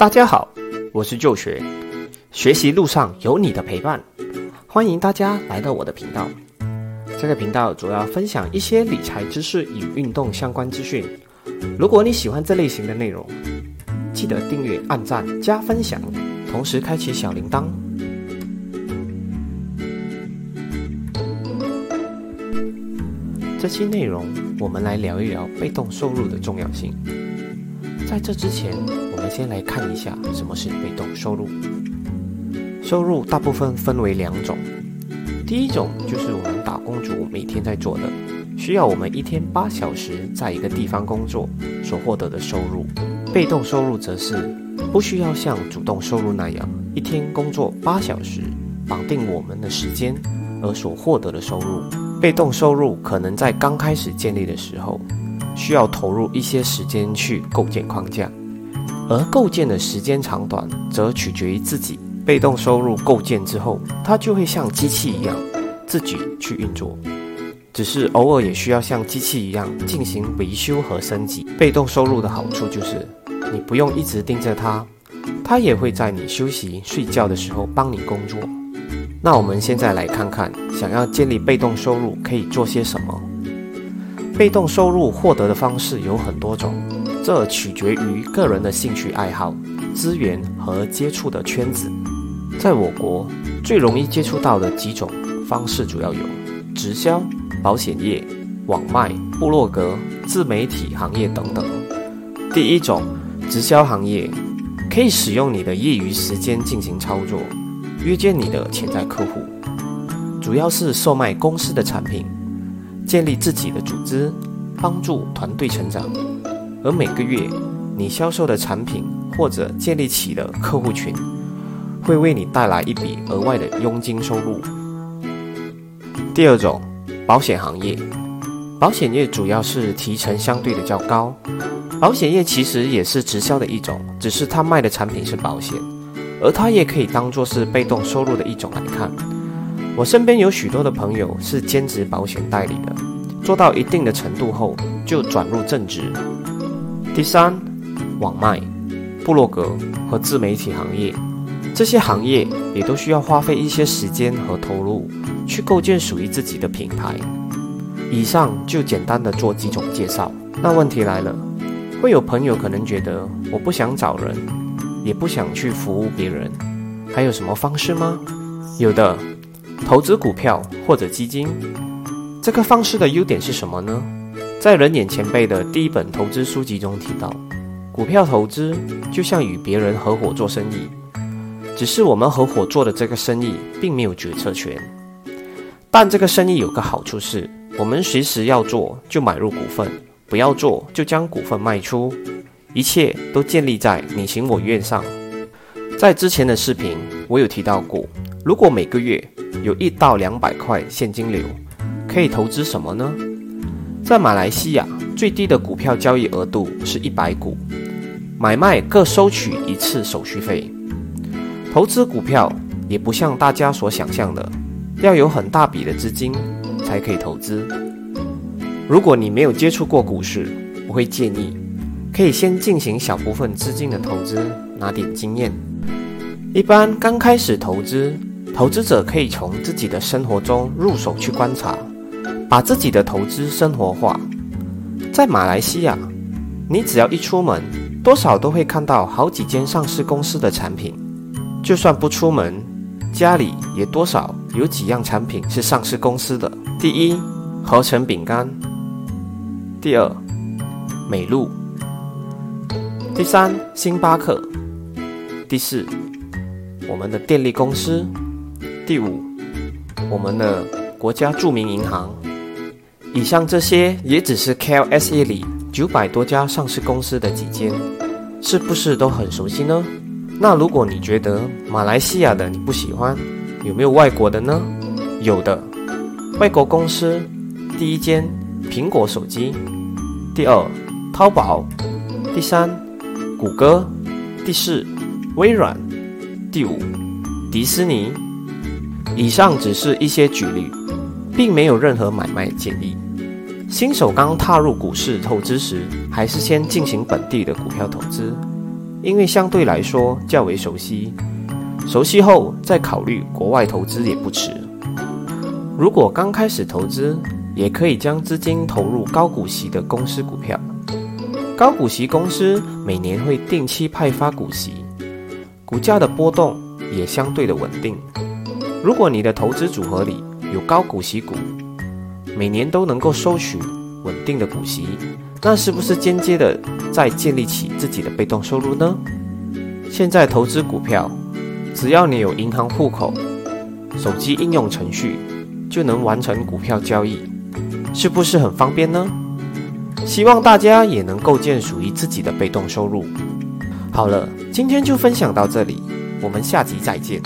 大家好，我是旧学，学习路上有你的陪伴，欢迎大家来到我的频道。这个频道主要分享一些理财知识与运动相关资讯。如果你喜欢这类型的内容，记得订阅、按赞、加分享，同时开启小铃铛。这期内容，我们来聊一聊被动收入的重要性。在这之前，先来看一下什么是被动收入。收入大部分分为两种，第一种就是我们打工族每天在做的，需要我们一天八小时在一个地方工作所获得的收入；被动收入则是不需要像主动收入那样一天工作八小时绑定我们的时间而所获得的收入。被动收入可能在刚开始建立的时候。需要投入一些时间去构建框架，而构建的时间长短则取决于自己。被动收入构建之后，它就会像机器一样自己去运作，只是偶尔也需要像机器一样进行维修和升级。被动收入的好处就是，你不用一直盯着它，它也会在你休息睡觉的时候帮你工作。那我们现在来看看，想要建立被动收入可以做些什么。被动收入获得的方式有很多种，这取决于个人的兴趣爱好、资源和接触的圈子。在我国，最容易接触到的几种方式主要有直销、保险业、网卖、部落格、自媒体行业等等。第一种，直销行业可以使用你的业余时间进行操作，约见你的潜在客户，主要是售卖公司的产品。建立自己的组织，帮助团队成长，而每个月你销售的产品或者建立起的客户群，会为你带来一笔额外的佣金收入。第二种，保险行业，保险业主要是提成相对的较高，保险业其实也是直销的一种，只是它卖的产品是保险，而它也可以当做是被动收入的一种来看。我身边有许多的朋友是兼职保险代理的，做到一定的程度后就转入正职。第三，网卖、部落格和自媒体行业，这些行业也都需要花费一些时间和投入去构建属于自己的品牌。以上就简单的做几种介绍。那问题来了，会有朋友可能觉得我不想找人，也不想去服务别人，还有什么方式吗？有的。投资股票或者基金，这个方式的优点是什么呢？在人眼前辈的第一本投资书籍中提到，股票投资就像与别人合伙做生意，只是我们合伙做的这个生意并没有决策权。但这个生意有个好处是，我们随时要做就买入股份，不要做就将股份卖出，一切都建立在你情我愿上。在之前的视频，我有提到过，如果每个月有一到两百块现金流，可以投资什么呢？在马来西亚，最低的股票交易额度是一百股，买卖各收取一次手续费。投资股票也不像大家所想象的，要有很大笔的资金才可以投资。如果你没有接触过股市，我会建议可以先进行小部分资金的投资，拿点经验。一般刚开始投资。投资者可以从自己的生活中入手去观察，把自己的投资生活化。在马来西亚，你只要一出门，多少都会看到好几间上市公司的产品。就算不出门，家里也多少有几样产品是上市公司的。第一，合成饼干；第二，美露；第三，星巴克；第四，我们的电力公司。第五，我们的国家著名银行。以上这些也只是 KLSA 里九百多家上市公司的几间，是不是都很熟悉呢？那如果你觉得马来西亚的你不喜欢，有没有外国的呢？有的，外国公司，第一间苹果手机，第二淘宝，第三谷歌，第四微软，第五迪士尼。以上只是一些举例，并没有任何买卖建议。新手刚踏入股市投资时，还是先进行本地的股票投资，因为相对来说较为熟悉，熟悉后再考虑国外投资也不迟。如果刚开始投资，也可以将资金投入高股息的公司股票。高股息公司每年会定期派发股息，股价的波动也相对的稳定。如果你的投资组合里有高股息股，每年都能够收取稳定的股息，那是不是间接的在建立起自己的被动收入呢？现在投资股票，只要你有银行户口、手机应用程序，就能完成股票交易，是不是很方便呢？希望大家也能构建属于自己的被动收入。好了，今天就分享到这里，我们下集再见。